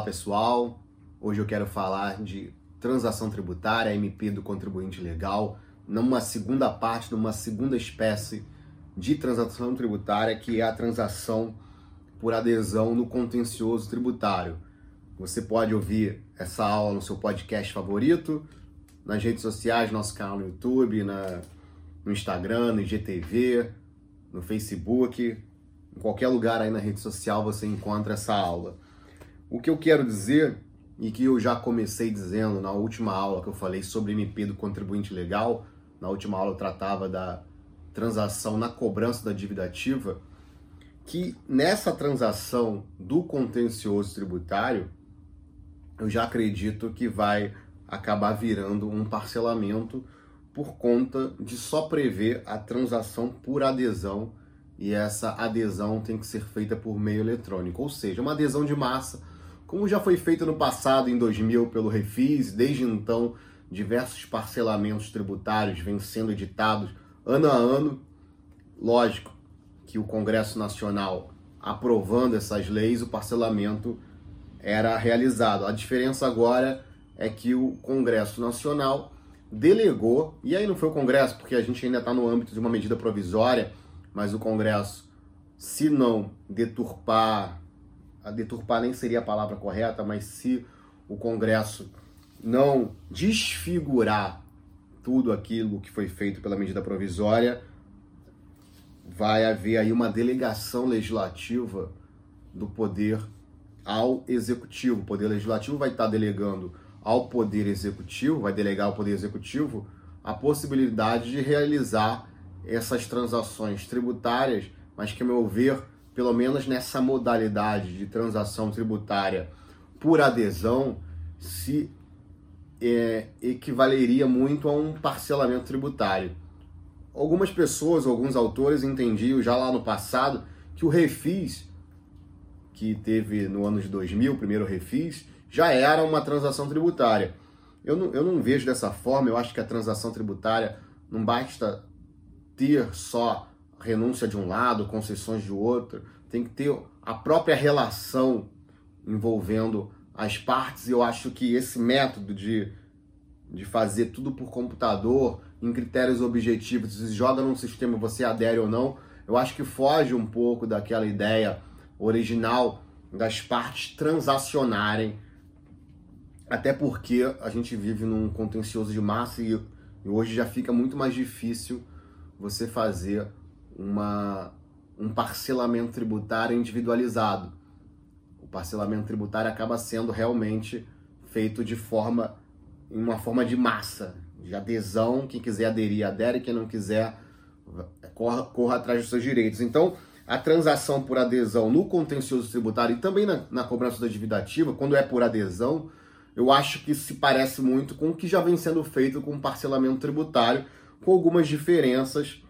Olá pessoal, hoje eu quero falar de transação tributária, MP do contribuinte legal, numa segunda parte, numa segunda espécie de transação tributária, que é a transação por adesão no contencioso tributário. Você pode ouvir essa aula no seu podcast favorito, nas redes sociais, nosso canal no YouTube, na, no Instagram, no IGTV, no Facebook, em qualquer lugar aí na rede social você encontra essa aula. O que eu quero dizer, e que eu já comecei dizendo na última aula que eu falei sobre MP do contribuinte legal, na última aula eu tratava da transação na cobrança da dívida ativa, que nessa transação do contencioso tributário, eu já acredito que vai acabar virando um parcelamento por conta de só prever a transação por adesão e essa adesão tem que ser feita por meio eletrônico, ou seja, uma adesão de massa como já foi feito no passado, em 2000, pelo Refis, desde então, diversos parcelamentos tributários vêm sendo editados ano a ano. Lógico que o Congresso Nacional aprovando essas leis, o parcelamento era realizado. A diferença agora é que o Congresso Nacional delegou, e aí não foi o Congresso, porque a gente ainda está no âmbito de uma medida provisória, mas o Congresso, se não deturpar a deturpar nem seria a palavra correta, mas se o Congresso não desfigurar tudo aquilo que foi feito pela medida provisória, vai haver aí uma delegação legislativa do poder ao executivo. O poder legislativo vai estar delegando ao poder executivo, vai delegar ao poder executivo a possibilidade de realizar essas transações tributárias, mas que, a meu ver, pelo menos nessa modalidade de transação tributária por adesão, se é, equivaleria muito a um parcelamento tributário. Algumas pessoas, alguns autores entendiam já lá no passado que o refis, que teve no ano de 2000, o primeiro refis, já era uma transação tributária. Eu não, eu não vejo dessa forma, eu acho que a transação tributária não basta ter só renúncia de um lado, concessões de outro, tem que ter a própria relação envolvendo as partes. Eu acho que esse método de, de fazer tudo por computador, em critérios objetivos, se joga num sistema você adere ou não, eu acho que foge um pouco daquela ideia original das partes transacionarem. Até porque a gente vive num contencioso de massa e, e hoje já fica muito mais difícil você fazer uma, um parcelamento tributário individualizado. O parcelamento tributário acaba sendo realmente feito de forma, em uma forma de massa, de adesão. Quem quiser aderir, adere, quem não quiser, corra, corra atrás dos seus direitos. Então, a transação por adesão no contencioso tributário e também na, na cobrança da dívida ativa, quando é por adesão, eu acho que se parece muito com o que já vem sendo feito com o parcelamento tributário, com algumas diferenças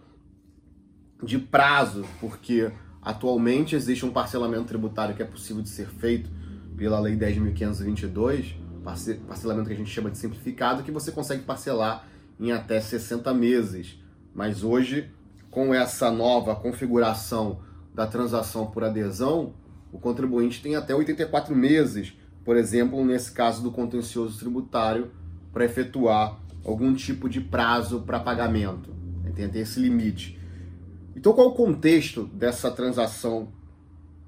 de prazo, porque atualmente existe um parcelamento tributário que é possível de ser feito pela Lei 10.522, parcelamento que a gente chama de simplificado, que você consegue parcelar em até 60 meses. Mas hoje, com essa nova configuração da transação por adesão, o contribuinte tem até 84 meses, por exemplo, nesse caso do contencioso tributário, para efetuar algum tipo de prazo para pagamento. Tem até esse limite. Então, qual o contexto dessa transação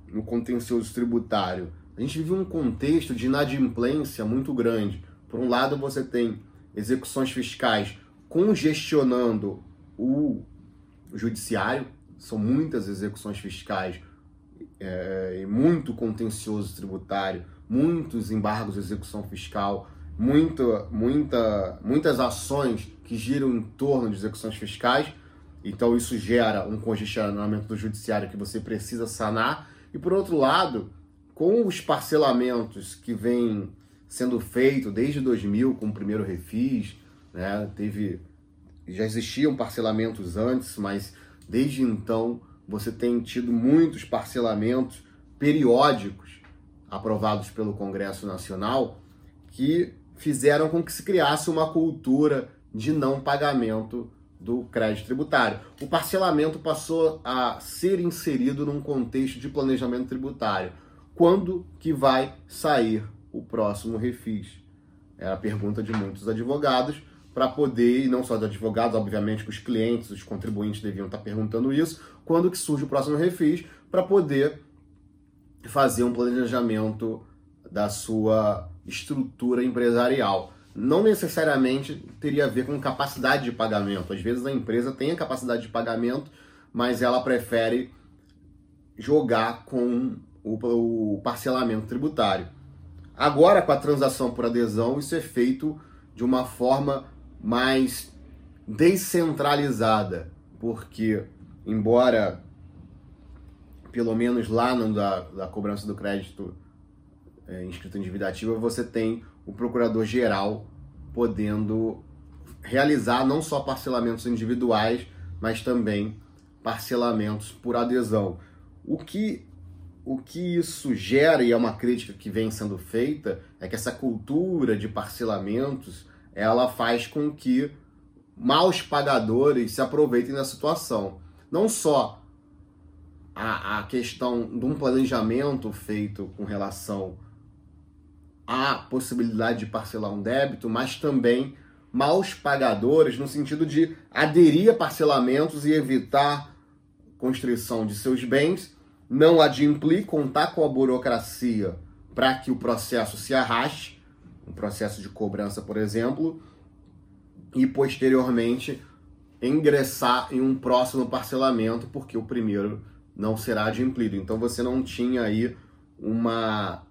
no contencioso tributário? A gente vive um contexto de inadimplência muito grande. Por um lado, você tem execuções fiscais congestionando o judiciário, são muitas execuções fiscais é, muito contencioso tributário, muitos embargos de execução fiscal, muita, muita, muitas ações que giram em torno de execuções fiscais então isso gera um congestionamento do judiciário que você precisa sanar. E por outro lado, com os parcelamentos que vêm sendo feitos desde 2000 com o primeiro refis, né, teve já existiam parcelamentos antes, mas desde então você tem tido muitos parcelamentos periódicos aprovados pelo Congresso Nacional que fizeram com que se criasse uma cultura de não pagamento do crédito tributário. O parcelamento passou a ser inserido num contexto de planejamento tributário. quando que vai sair o próximo refis? É a pergunta de muitos advogados para poder, e não só de advogados, obviamente que os clientes, os contribuintes deviam estar perguntando isso, quando que surge o próximo refis, para poder fazer um planejamento da sua estrutura empresarial. Não necessariamente teria a ver com capacidade de pagamento. Às vezes a empresa tem a capacidade de pagamento, mas ela prefere jogar com o, parcelamento tributário. Agora, com a transação por adesão, isso é feito de uma forma mais descentralizada, porque, embora, pelo menos lá no da, da cobrança do crédito é, inscrito em dívida ativa, você tem o procurador-geral podendo realizar não só parcelamentos individuais, mas também parcelamentos por adesão. O que, o que isso gera, e é uma crítica que vem sendo feita, é que essa cultura de parcelamentos ela faz com que maus pagadores se aproveitem da situação. Não só a, a questão de um planejamento feito com relação à possibilidade de parcelar um débito, mas também maus pagadores no sentido de aderir a parcelamentos e evitar constrição de seus bens, não adimplir, contar com a burocracia para que o processo se arraste um processo de cobrança, por exemplo, e posteriormente ingressar em um próximo parcelamento, porque o primeiro não será adimplido. Então você não tinha aí uma,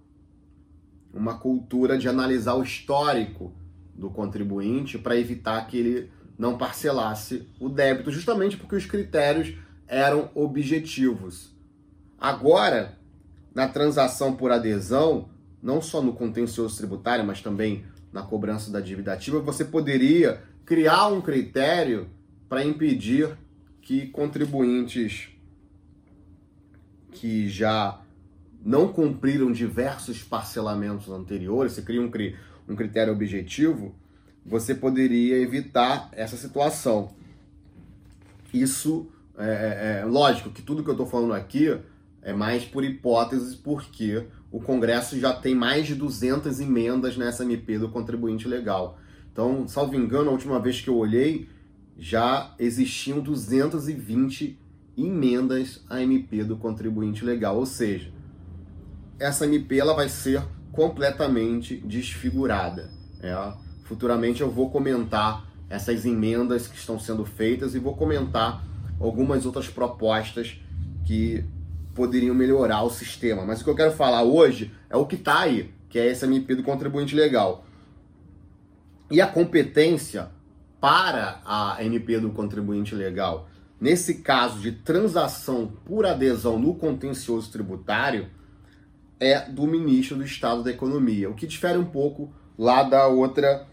uma cultura de analisar o histórico do contribuinte para evitar que ele não parcelasse o débito, justamente porque os critérios eram objetivos. Agora, na transação por adesão, não só no contencioso tributário, mas também na cobrança da dívida ativa, você poderia criar um critério para impedir que contribuintes que já não cumpriram diversos parcelamentos anteriores, você cria um, um critério objetivo, você poderia evitar essa situação. Isso é, é, é lógico que tudo que eu estou falando aqui é mais por hipóteses, porque o Congresso já tem mais de 200 emendas nessa MP do contribuinte legal. Então, salvo engano, a última vez que eu olhei, já existiam 220 emendas à MP do contribuinte legal. Ou seja, essa MP ela vai ser completamente desfigurada. É. Futuramente eu vou comentar essas emendas que estão sendo feitas e vou comentar algumas outras propostas que poderiam melhorar o sistema. Mas o que eu quero falar hoje é o que está aí, que é esse MP do contribuinte legal. E a competência para a MP do contribuinte legal, nesse caso de transação por adesão no contencioso tributário, é do ministro do Estado da Economia, o que difere um pouco lá da outra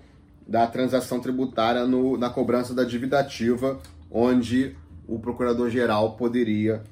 da transação tributária no, na cobrança da dívida ativa, onde o procurador-geral poderia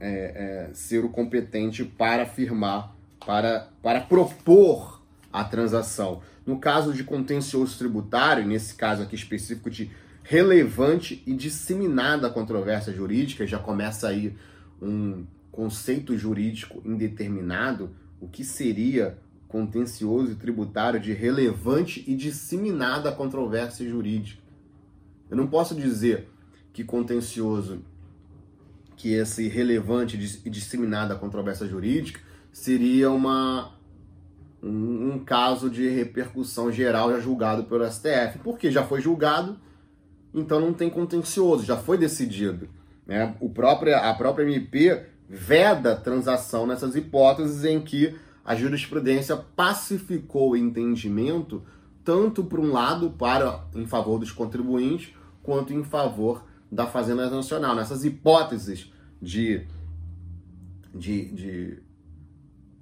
é, é, ser o competente para afirmar, para, para propor a transação. No caso de contencioso tributário, nesse caso aqui específico de relevante e disseminada controvérsia jurídica, já começa aí um conceito jurídico indeterminado, o que seria contencioso e tributário de relevante e disseminada controvérsia jurídica. Eu não posso dizer que contencioso que esse relevante e disseminada controvérsia jurídica seria uma, um, um, caso de repercussão geral já julgado pelo STF. Porque já foi julgado, então não tem contencioso, já foi decidido. Né? O próprio, a própria MP veda transação nessas hipóteses em que a jurisprudência pacificou o entendimento tanto por um lado para em favor dos contribuintes quanto em favor da Fazenda Nacional. Nessas hipóteses de, de, de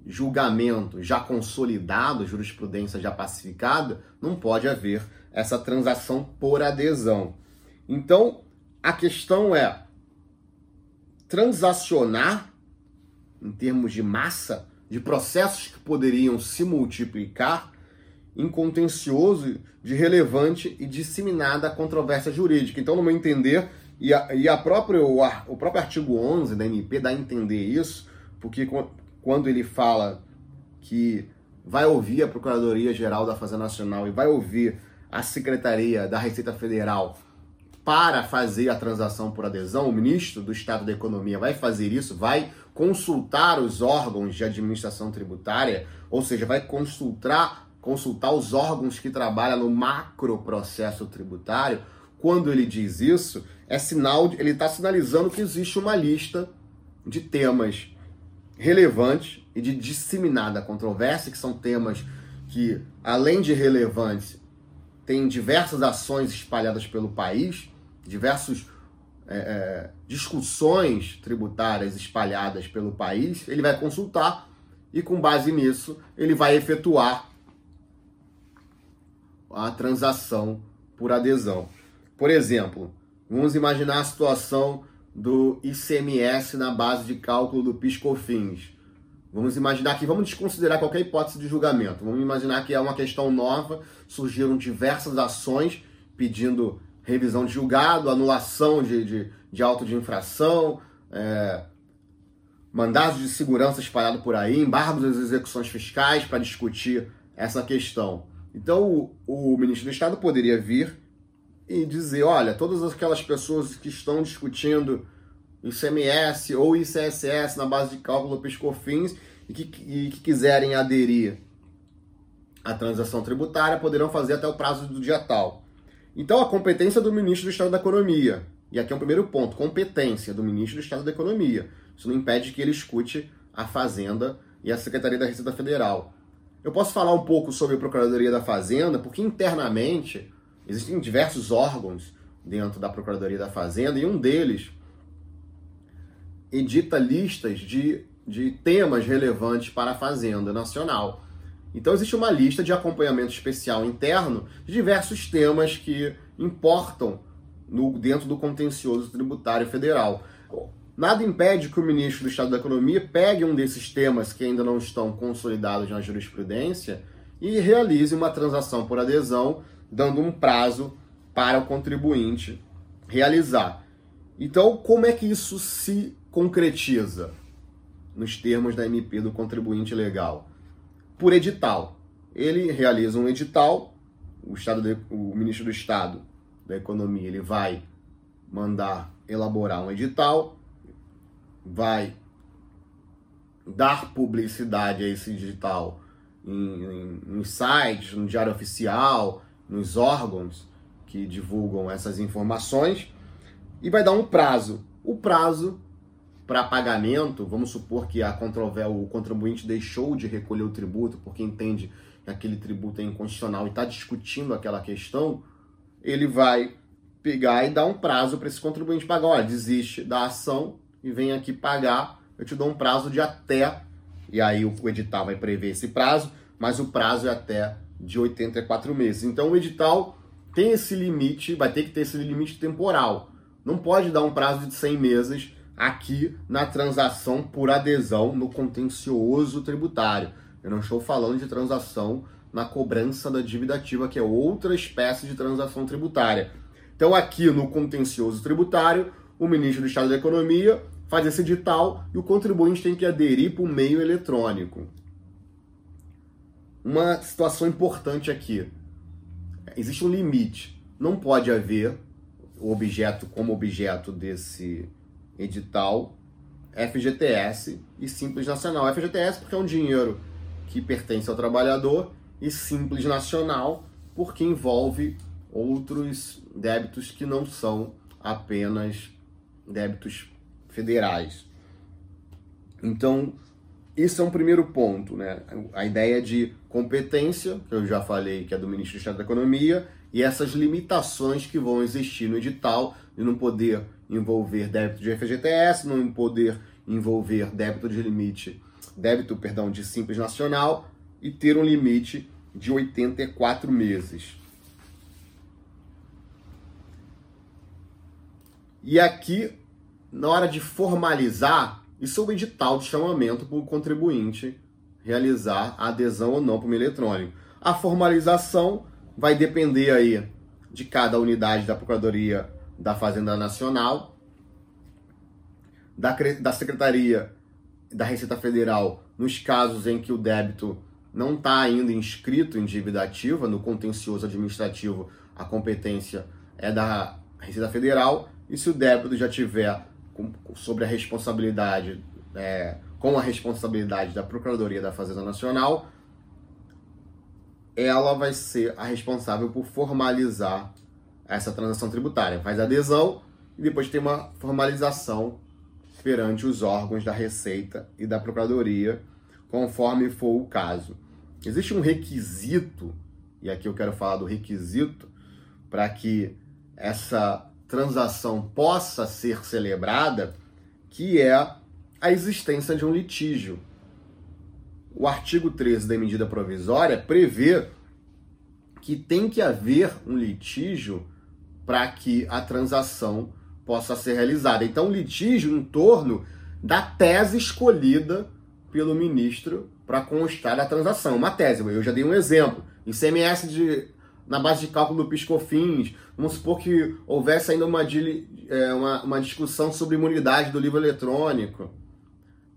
julgamento já consolidado, jurisprudência já pacificada, não pode haver essa transação por adesão. Então, a questão é transacionar em termos de massa, de processos que poderiam se multiplicar em contencioso de relevante e disseminada controvérsia jurídica. Então, no meu entender, e, a, e a próprio, o, o próprio artigo 11 da MP dá a entender isso, porque quando ele fala que vai ouvir a Procuradoria Geral da Fazenda Nacional e vai ouvir a Secretaria da Receita Federal para fazer a transação por adesão, o ministro do Estado da Economia vai fazer isso, vai consultar os órgãos de administração tributária, ou seja, vai consultar, consultar os órgãos que trabalham no macro processo tributário. Quando ele diz isso, é sinal, ele está sinalizando que existe uma lista de temas relevantes e de disseminada controvérsia, que são temas que, além de relevantes, têm diversas ações espalhadas pelo país, diversas é, é, discussões tributárias espalhadas pelo país, ele vai consultar e, com base nisso, ele vai efetuar a transação por adesão. Por exemplo, vamos imaginar a situação do ICMS na base de cálculo do PIS/COFINS. Vamos imaginar que vamos desconsiderar qualquer hipótese de julgamento. Vamos imaginar que é uma questão nova, surgiram diversas ações pedindo revisão de julgado, anulação de, de, de auto de infração, é, mandados de segurança espalhado por aí, embargos das execuções fiscais para discutir essa questão. Então o, o ministro do Estado poderia vir e dizer, olha, todas aquelas pessoas que estão discutindo ICMS ou ICSS na base de cálculo PIS/COFINS e que, e que quiserem aderir à transação tributária poderão fazer até o prazo do dia tal. Então, a competência do ministro do Estado da Economia, e aqui é o primeiro ponto, competência do ministro do Estado da Economia. Isso não impede que ele escute a Fazenda e a Secretaria da Receita Federal. Eu posso falar um pouco sobre a Procuradoria da Fazenda, porque internamente Existem diversos órgãos dentro da Procuradoria da Fazenda e um deles edita listas de, de temas relevantes para a Fazenda Nacional. Então existe uma lista de acompanhamento especial interno de diversos temas que importam no, dentro do contencioso tributário federal. Nada impede que o ministro do Estado da Economia pegue um desses temas que ainda não estão consolidados na jurisprudência e realize uma transação por adesão dando um prazo para o contribuinte realizar. Então, como é que isso se concretiza nos termos da MP do contribuinte legal? Por edital. Ele realiza um edital, o, estado de, o ministro do Estado da Economia ele vai mandar elaborar um edital, vai dar publicidade a esse edital em, em, em sites, no diário oficial, nos órgãos que divulgam essas informações e vai dar um prazo. O prazo para pagamento, vamos supor que a o contribuinte deixou de recolher o tributo porque entende que aquele tributo é inconstitucional e está discutindo aquela questão, ele vai pegar e dar um prazo para esse contribuinte pagar. Olha, desiste da ação e vem aqui pagar. Eu te dou um prazo de até, e aí o edital vai prever esse prazo, mas o prazo é até de 84 meses. Então o edital tem esse limite, vai ter que ter esse limite temporal. Não pode dar um prazo de 100 meses aqui na transação por adesão no contencioso tributário. Eu não estou falando de transação na cobrança da dívida ativa, que é outra espécie de transação tributária. Então, aqui no contencioso tributário, o ministro do Estado da Economia faz esse edital e o contribuinte tem que aderir por meio eletrônico uma situação importante aqui. Existe um limite. Não pode haver o objeto como objeto desse edital FGTS e Simples Nacional. FGTS porque é um dinheiro que pertence ao trabalhador e Simples Nacional porque envolve outros débitos que não são apenas débitos federais. Então, esse é um primeiro ponto, né? A ideia de competência, que eu já falei que é do Ministro do Estado da Economia, e essas limitações que vão existir no edital de não poder envolver débito de FGTS, não poder envolver débito de limite, débito, perdão, de simples nacional e ter um limite de 84 meses. E aqui, na hora de formalizar isso é o edital de chamamento para o contribuinte realizar a adesão ou não para o eletrônico. A formalização vai depender aí de cada unidade da Procuradoria da Fazenda Nacional, da, da Secretaria da Receita Federal nos casos em que o débito não está ainda inscrito em dívida ativa, no contencioso administrativo, a competência é da Receita Federal, e se o débito já tiver sobre a responsabilidade, é, com a responsabilidade da Procuradoria da Fazenda Nacional, ela vai ser a responsável por formalizar essa transação tributária. Faz adesão e depois tem uma formalização perante os órgãos da Receita e da Procuradoria, conforme for o caso. Existe um requisito, e aqui eu quero falar do requisito, para que essa transação possa ser celebrada, que é a existência de um litígio. O artigo 13 da medida provisória prevê que tem que haver um litígio para que a transação possa ser realizada. Então, litígio em torno da tese escolhida pelo ministro para constar da transação. Uma tese, eu já dei um exemplo. ICMS de, na base de cálculo do PiscoFins. Vamos supor que houvesse ainda uma, é, uma, uma discussão sobre imunidade do livro eletrônico.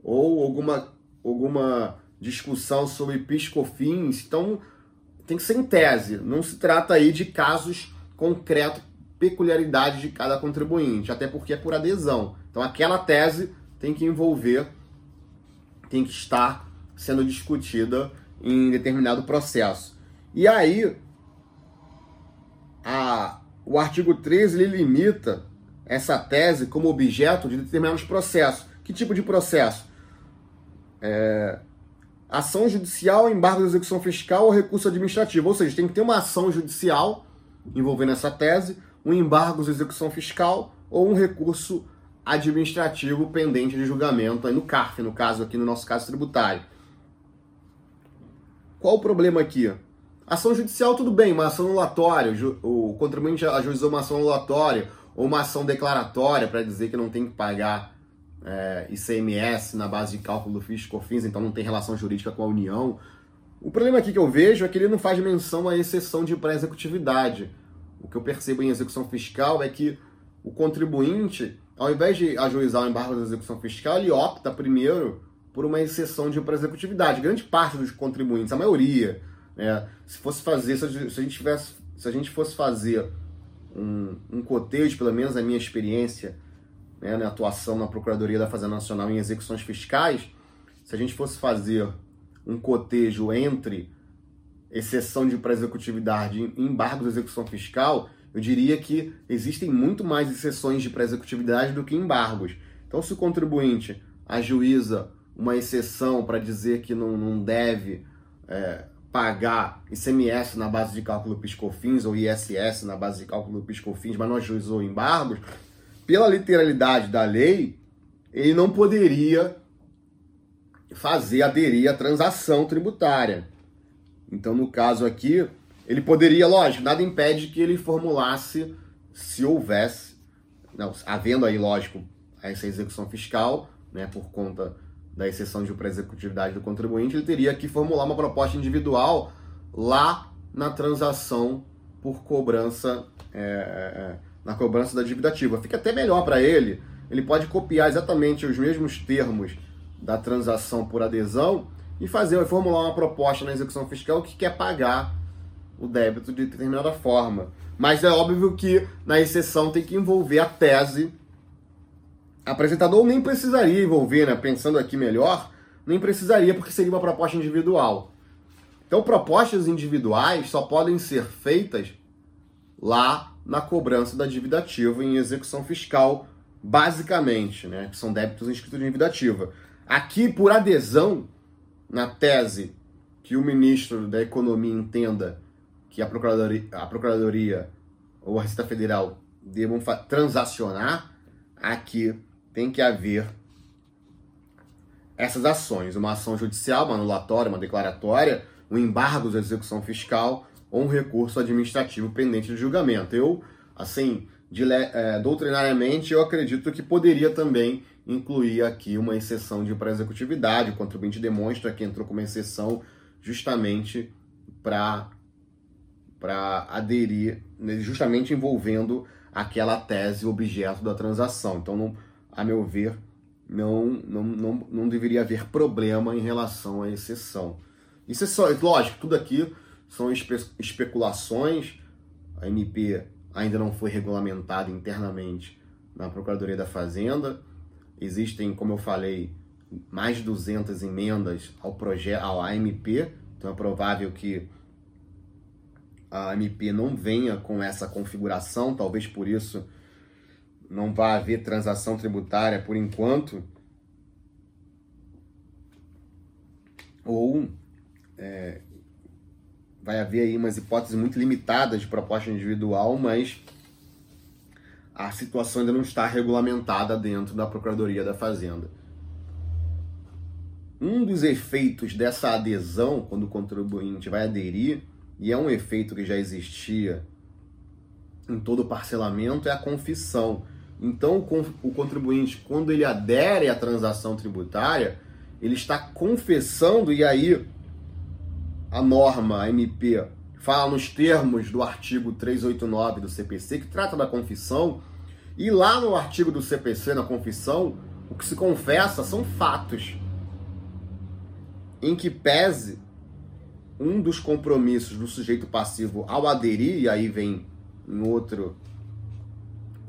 Ou alguma, alguma discussão sobre PiscoFins. Então, tem que ser em tese. Não se trata aí de casos concretos, peculiaridades de cada contribuinte. Até porque é por adesão. Então, aquela tese tem que envolver, tem que estar sendo discutida em determinado processo. E aí, a, o artigo 13 ele limita essa tese como objeto de determinados processos. Que tipo de processo? É, ação judicial, embargo de execução fiscal ou recurso administrativo. Ou seja, tem que ter uma ação judicial envolvendo essa tese, um embargo de execução fiscal ou um recurso administrativo pendente de julgamento, aí no CARF, no caso aqui no nosso caso tributário. Qual o problema aqui? Ação judicial, tudo bem, uma ação anulatória, o contribuinte ajuizou uma ação anulatória ou uma ação declaratória para dizer que não tem que pagar é, ICMS na base de cálculo do FIS COFINS, então não tem relação jurídica com a União. O problema aqui que eu vejo é que ele não faz menção à exceção de pré-executividade. O que eu percebo em execução fiscal é que o contribuinte, ao invés de ajuizar o embargo da execução fiscal, ele opta primeiro por uma exceção de executividade. Grande parte dos contribuintes, a maioria, né, se fosse fazer, se a gente tivesse, se a gente fosse fazer um, um cotejo, pelo menos a minha experiência, né, na atuação na Procuradoria da Fazenda Nacional em execuções fiscais, se a gente fosse fazer um cotejo entre exceção de pré-executividade e embargo de execução fiscal, eu diria que existem muito mais exceções de pré-executividade do que embargos. Então, se o contribuinte ajuiza uma exceção para dizer que não, não deve é, pagar ICMS na base de cálculo PiscoFins ou ISS na base de cálculo PiscoFins, mas não ajuizou embargos, pela literalidade da lei, ele não poderia fazer aderir à transação tributária. Então, no caso aqui, ele poderia, lógico, nada impede que ele formulasse se houvesse, não, havendo aí, lógico, essa execução fiscal, né, por conta da exceção de pré-executividade do contribuinte, ele teria que formular uma proposta individual lá na transação por cobrança, é, é, é na cobrança da dívida ativa. Fica até melhor para ele, ele pode copiar exatamente os mesmos termos da transação por adesão e fazer, formular uma proposta na execução fiscal que quer pagar o débito de determinada forma. Mas é óbvio que na exceção tem que envolver a tese apresentador nem precisaria envolver, né? Pensando aqui melhor, nem precisaria porque seria uma proposta individual. Então, propostas individuais só podem ser feitas lá na cobrança da dívida ativa em execução fiscal, basicamente, né? Que são débitos inscritos de dívida ativa. Aqui, por adesão, na tese que o ministro da Economia entenda que a Procuradoria, a Procuradoria ou a Receita Federal devam transacionar, aqui tem que haver essas ações, uma ação judicial, uma anulatória, uma declaratória, um embargo de execução fiscal ou um recurso administrativo pendente de julgamento. Eu, assim, de, é, doutrinariamente, eu acredito que poderia também incluir aqui uma exceção de pré-executividade. O contribuinte demonstra que entrou com uma exceção justamente para para aderir, né, justamente envolvendo aquela tese objeto da transação. Então, não, a meu ver, não, não, não, não deveria haver problema em relação à exceção. Isso é só, lógico, tudo aqui são espe especulações. A MP ainda não foi regulamentada internamente na Procuradoria da Fazenda. Existem, como eu falei, mais de 200 emendas ao projeto, ao AMP, então é provável que a MP não venha com essa configuração, talvez por isso não vá haver transação tributária por enquanto. Ou é, vai haver aí umas hipóteses muito limitadas de proposta individual, mas a situação ainda não está regulamentada dentro da Procuradoria da Fazenda. Um dos efeitos dessa adesão, quando o contribuinte vai aderir, e é um efeito que já existia em todo o parcelamento, é a confissão. Então, o contribuinte, quando ele adere à transação tributária, ele está confessando, e aí a norma, a MP, fala nos termos do artigo 389 do CPC, que trata da confissão, e lá no artigo do CPC, na confissão, o que se confessa são fatos. Em que pese um dos compromissos do sujeito passivo ao aderir, e aí vem em outro,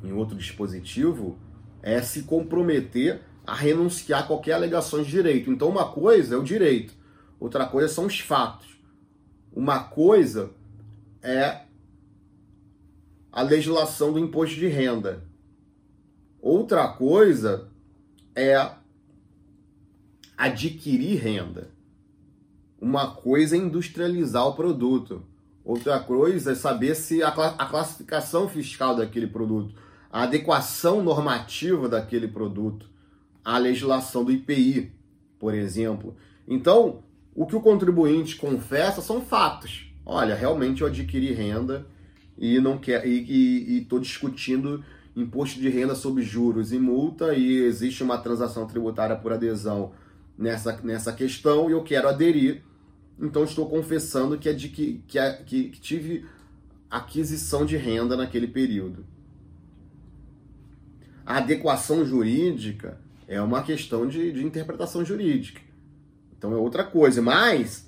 em outro dispositivo, é se comprometer a renunciar a qualquer alegação de direito. Então, uma coisa é o direito, outra coisa são os fatos. Uma coisa é a legislação do imposto de renda. Outra coisa é adquirir renda. Uma coisa é industrializar o produto. Outra coisa é saber se a, classificação fiscal daquele produto, a adequação normativa daquele produto, a legislação do IPI, por exemplo. Então, o que o contribuinte confessa são fatos. Olha, realmente eu adquiri renda e não quer e estou discutindo imposto de renda sobre juros e multa e existe uma transação tributária por adesão nessa, nessa questão e eu quero aderir. Então estou confessando que, adqui, que, que, que tive aquisição de renda naquele período. A adequação jurídica é uma questão de, de interpretação jurídica. Então é outra coisa. Mas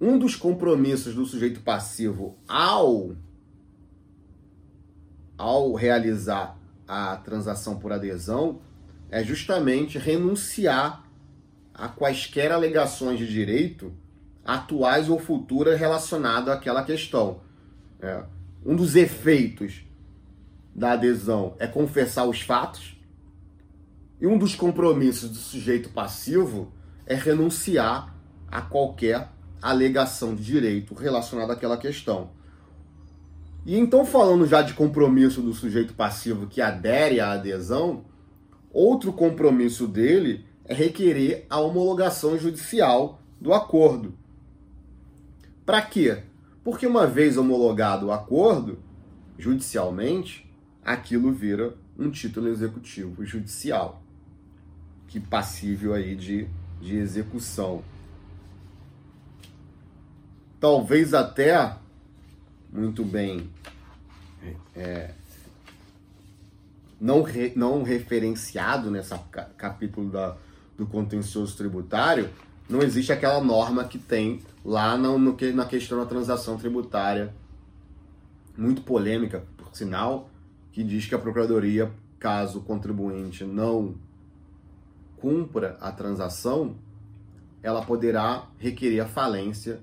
um dos compromissos do sujeito passivo ao, ao realizar a transação por adesão é justamente renunciar a quaisquer alegações de direito atuais ou futuras relacionadas àquela questão. É. Um dos efeitos da adesão é confessar os fatos, e um dos compromissos do sujeito passivo é renunciar a qualquer alegação de direito relacionada àquela questão. E então, falando já de compromisso do sujeito passivo que adere à adesão, outro compromisso dele é requerer a homologação judicial do acordo. Para quê? Porque uma vez homologado o acordo, judicialmente, aquilo vira um título executivo judicial, que passível aí de de execução. Talvez até, muito bem, é, não, re, não referenciado nessa capítulo da, do contencioso tributário, não existe aquela norma que tem lá no, no, na questão da transação tributária, muito polêmica, por sinal, que diz que a Procuradoria, caso o contribuinte não cumpra a transação, ela poderá requerer a falência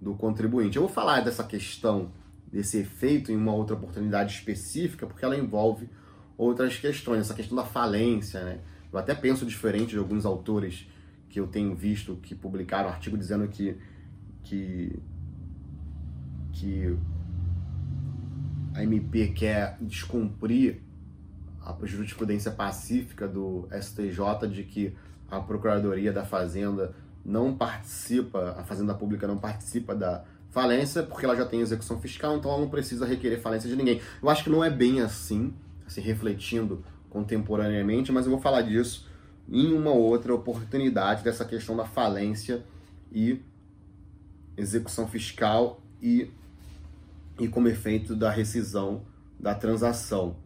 do contribuinte. Eu vou falar dessa questão, desse efeito em uma outra oportunidade específica, porque ela envolve outras questões, essa questão da falência, né? Eu até penso diferente de alguns autores que eu tenho visto que publicaram artigo dizendo que que que a MP quer descumprir a jurisprudência pacífica do STJ de que a Procuradoria da Fazenda não participa, a Fazenda Pública não participa da falência porque ela já tem execução fiscal, então ela não precisa requerer falência de ninguém. Eu acho que não é bem assim, assim refletindo contemporaneamente, mas eu vou falar disso em uma outra oportunidade dessa questão da falência e execução fiscal e, e como efeito da rescisão da transação.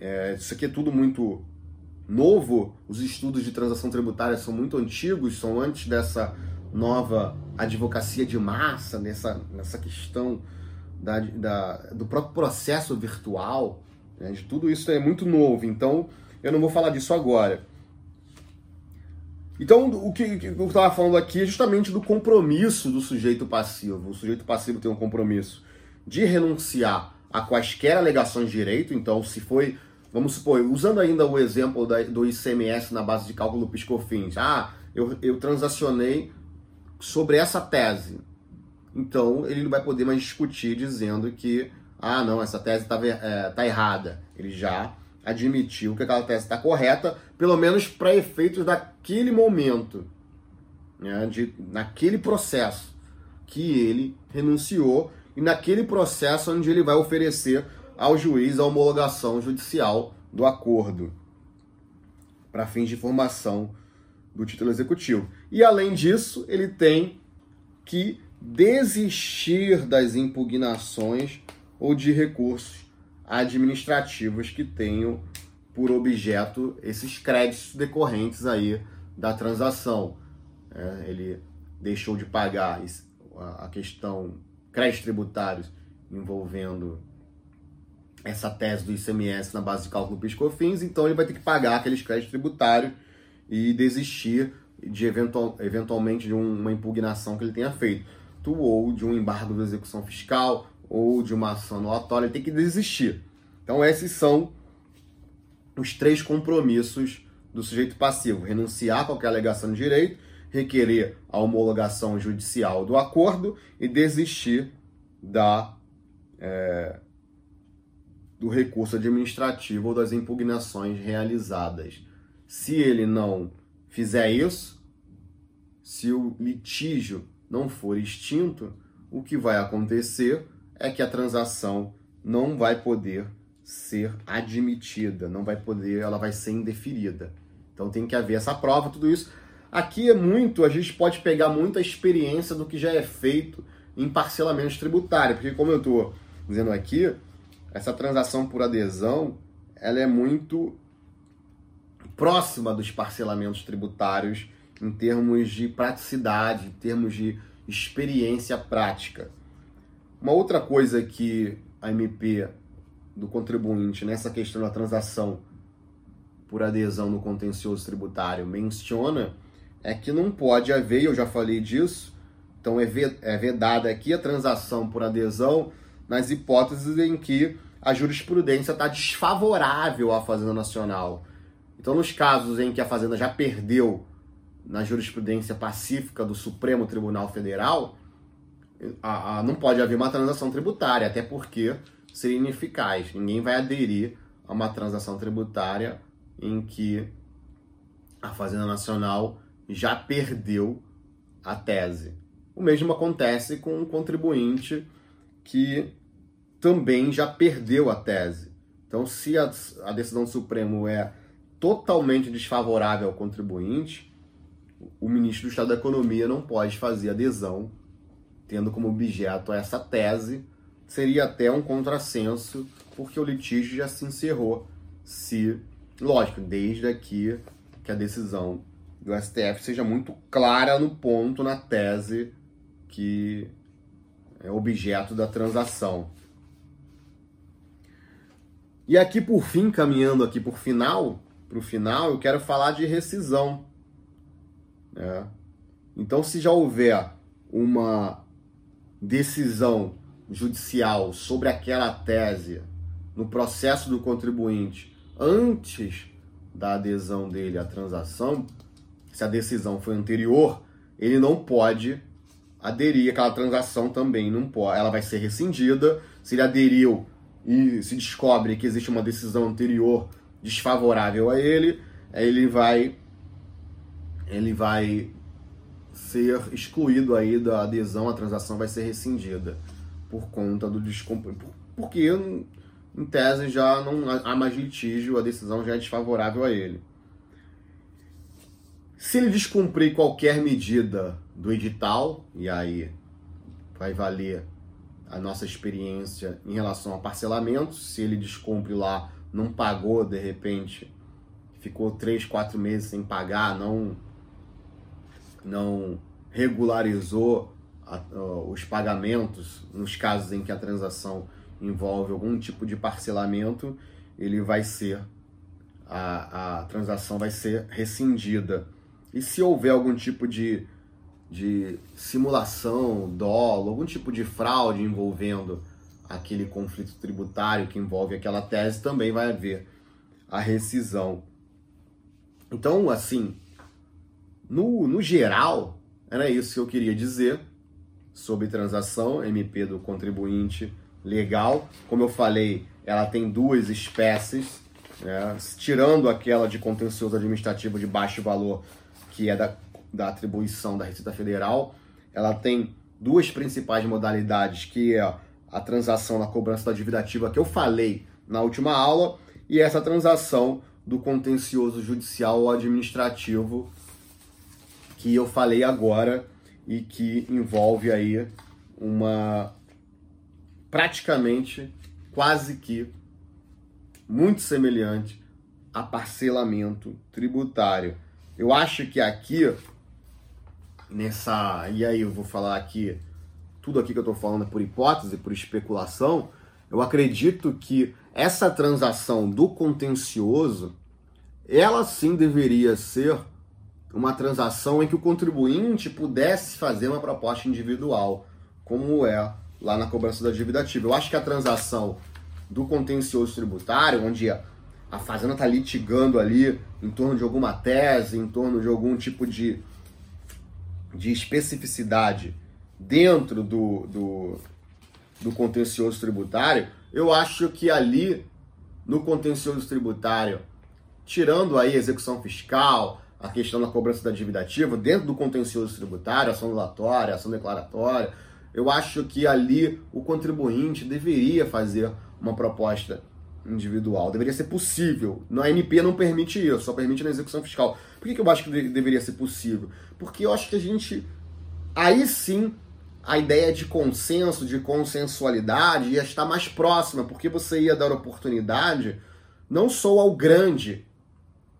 É, isso aqui é tudo muito, novo, os estudos de transação tributária são muito antigos, são antes dessa nova advocacia de massa, nessa, nessa questão da, da, do próprio processo virtual, né, de tudo isso é muito novo, então eu não vou falar disso agora. Então, o que, que eu estava falando aqui é justamente do compromisso do sujeito passivo. O sujeito passivo tem um compromisso de renunciar a quaisquer alegações de direito. Então, se foi, vamos supor, usando ainda o exemplo da, do ICMS na base de cálculo Piscofins, ah, eu, eu transacionei sobre essa tese. Então, ele não vai poder mais discutir dizendo que, ah, não, essa tese está é, tá errada. Ele já admitiu que aquela tese está correta, pelo menos para efeitos daquele momento, né, de, naquele processo que ele renunciou e naquele processo onde ele vai oferecer ao juiz a homologação judicial do acordo para fins de formação do título executivo. E além disso, ele tem que desistir das impugnações ou de recursos administrativos que tenham por objeto esses créditos decorrentes aí da transação. É, ele deixou de pagar a questão créditos tributários envolvendo essa tese do ICMS na base de cálculo PIS/COFINS, então ele vai ter que pagar aqueles créditos tributários e desistir de eventual, eventualmente de uma impugnação que ele tenha feito, ou de um embargo de execução fiscal, ou de uma ação anulatória, ele tem que desistir. Então esses são os três compromissos do sujeito passivo: renunciar a qualquer alegação de direito, requerer a homologação judicial do acordo e desistir da é, do recurso administrativo ou das impugnações realizadas. Se ele não fizer isso, se o litígio não for extinto, o que vai acontecer é que a transação não vai poder ser admitida, não vai poder, ela vai ser indeferida. Então tem que haver essa prova, tudo isso. Aqui é muito, a gente pode pegar muita experiência do que já é feito em parcelamentos tributários, porque como eu estou dizendo aqui, essa transação por adesão, ela é muito próxima dos parcelamentos tributários em termos de praticidade, em termos de experiência prática. Uma outra coisa que a MP do contribuinte nessa questão da transação por adesão no contencioso tributário menciona é que não pode haver, eu já falei disso, então é, é vedada aqui a transação por adesão nas hipóteses em que a jurisprudência está desfavorável à Fazenda Nacional. Então, nos casos em que a Fazenda já perdeu na jurisprudência pacífica do Supremo Tribunal Federal, a, a, não pode haver uma transação tributária, até porque seria ineficaz. Ninguém vai aderir a uma transação tributária em que a Fazenda Nacional já perdeu a tese. O mesmo acontece com um contribuinte que também já perdeu a tese. Então, se a, a decisão do Supremo é totalmente desfavorável ao contribuinte, o ministro do Estado da Economia não pode fazer adesão tendo como objeto essa tese, seria até um contrassenso, porque o litígio já se encerrou. Se, lógico, desde aqui que a decisão do STF seja muito clara no ponto, na tese que é objeto da transação. E aqui por fim, caminhando aqui por final, para o final, eu quero falar de rescisão. Né? Então, se já houver uma decisão judicial sobre aquela tese no processo do contribuinte antes da adesão dele à transação, se a decisão foi anterior, ele não pode aderir àquela transação também, não pode, ela vai ser rescindida. Se ele aderiu e se descobre que existe uma decisão anterior desfavorável a ele, ele vai ele vai ser excluído aí da adesão, a transação vai ser rescindida por conta do descumprimento. Porque, em tese, já não há mais litígio, a decisão já é desfavorável a ele. Se ele descumprir qualquer medida do edital, e aí vai valer a nossa experiência em relação a parcelamentos, se ele descumpre lá, não pagou de repente, ficou três, quatro meses sem pagar, não, não regularizou a, uh, os pagamentos nos casos em que a transação envolve algum tipo de parcelamento, ele vai ser a, a transação vai ser rescindida. E se houver algum tipo de, de simulação, dolo, algum tipo de fraude envolvendo aquele conflito tributário que envolve aquela tese, também vai haver a rescisão. Então, assim, no, no geral, era isso que eu queria dizer sobre transação, MP do contribuinte legal. Como eu falei, ela tem duas espécies né? tirando aquela de contencioso administrativo de baixo valor, que é da, da atribuição da Receita Federal, ela tem duas principais modalidades, que é a transação na cobrança da dívida ativa que eu falei na última aula, e essa transação do contencioso judicial ou administrativo que eu falei agora e que envolve aí uma praticamente quase que muito semelhante a parcelamento tributário. Eu acho que aqui, nessa. E aí eu vou falar aqui, tudo aqui que eu estou falando é por hipótese, por especulação. Eu acredito que essa transação do contencioso, ela sim deveria ser uma transação em que o contribuinte pudesse fazer uma proposta individual, como é lá na cobrança da dívida ativa. Eu acho que a transação do contencioso tributário, onde a fazenda está litigando ali em torno de alguma tese, em torno de algum tipo de, de especificidade dentro do, do, do contencioso tributário, eu acho que ali no contencioso tributário, tirando aí a execução fiscal, a questão da cobrança da dívida ativa, dentro do contencioso tributário, ação delatória, ação declaratória, eu acho que ali o contribuinte deveria fazer uma proposta individual. Deveria ser possível. Na MP não permite isso, só permite na execução fiscal. Por que, que eu acho que deveria ser possível? Porque eu acho que a gente. Aí sim a ideia de consenso, de consensualidade ia estar mais próxima, porque você ia dar oportunidade não só ao grande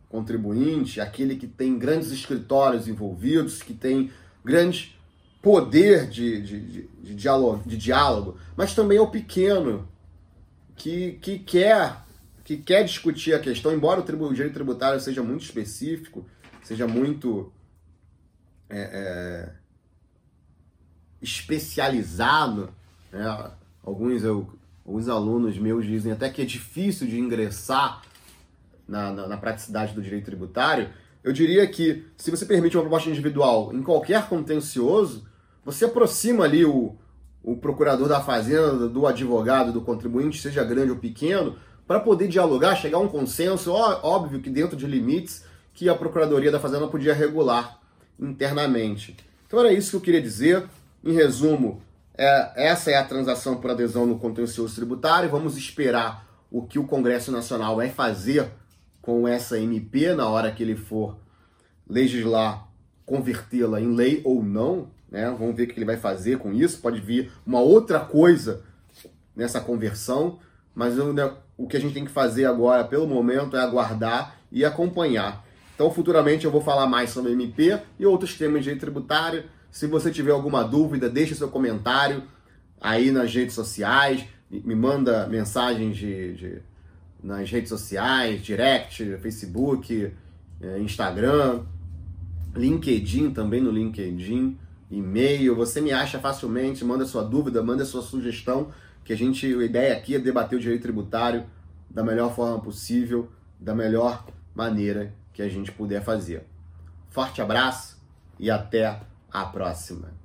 contribuinte, aquele que tem grandes escritórios envolvidos, que tem grande poder de, de, de, de, diálogo, de diálogo, mas também ao pequeno que, que, quer, que quer discutir a questão, embora o, tribu, o direito tributário seja muito específico, seja muito é, é, especializado, né? alguns, eu, alguns alunos meus dizem até que é difícil de ingressar na, na, na praticidade do direito tributário, eu diria que se você permite uma proposta individual em qualquer contencioso, você aproxima ali o, o procurador da fazenda, do advogado, do contribuinte, seja grande ou pequeno, para poder dialogar, chegar a um consenso, óbvio que dentro de limites que a Procuradoria da Fazenda podia regular internamente. Então era isso que eu queria dizer. Em resumo, é, essa é a transação por adesão no contencioso tributário. Vamos esperar o que o Congresso Nacional vai fazer com essa MP na hora que ele for legislar, convertê-la em lei ou não. Né? Vamos ver o que ele vai fazer com isso. Pode vir uma outra coisa nessa conversão, mas né, o que a gente tem que fazer agora, pelo momento, é aguardar e acompanhar. Então, futuramente eu vou falar mais sobre MP e outros temas de direito tributário. Se você tiver alguma dúvida, deixe seu comentário aí nas redes sociais, me manda mensagens de, de nas redes sociais, direct, Facebook, eh, Instagram, LinkedIn também no LinkedIn e-mail, você me acha facilmente, manda sua dúvida, manda sua sugestão, que a gente, a ideia aqui é debater o direito tributário da melhor forma possível, da melhor maneira que a gente puder fazer. Forte abraço e até a próxima.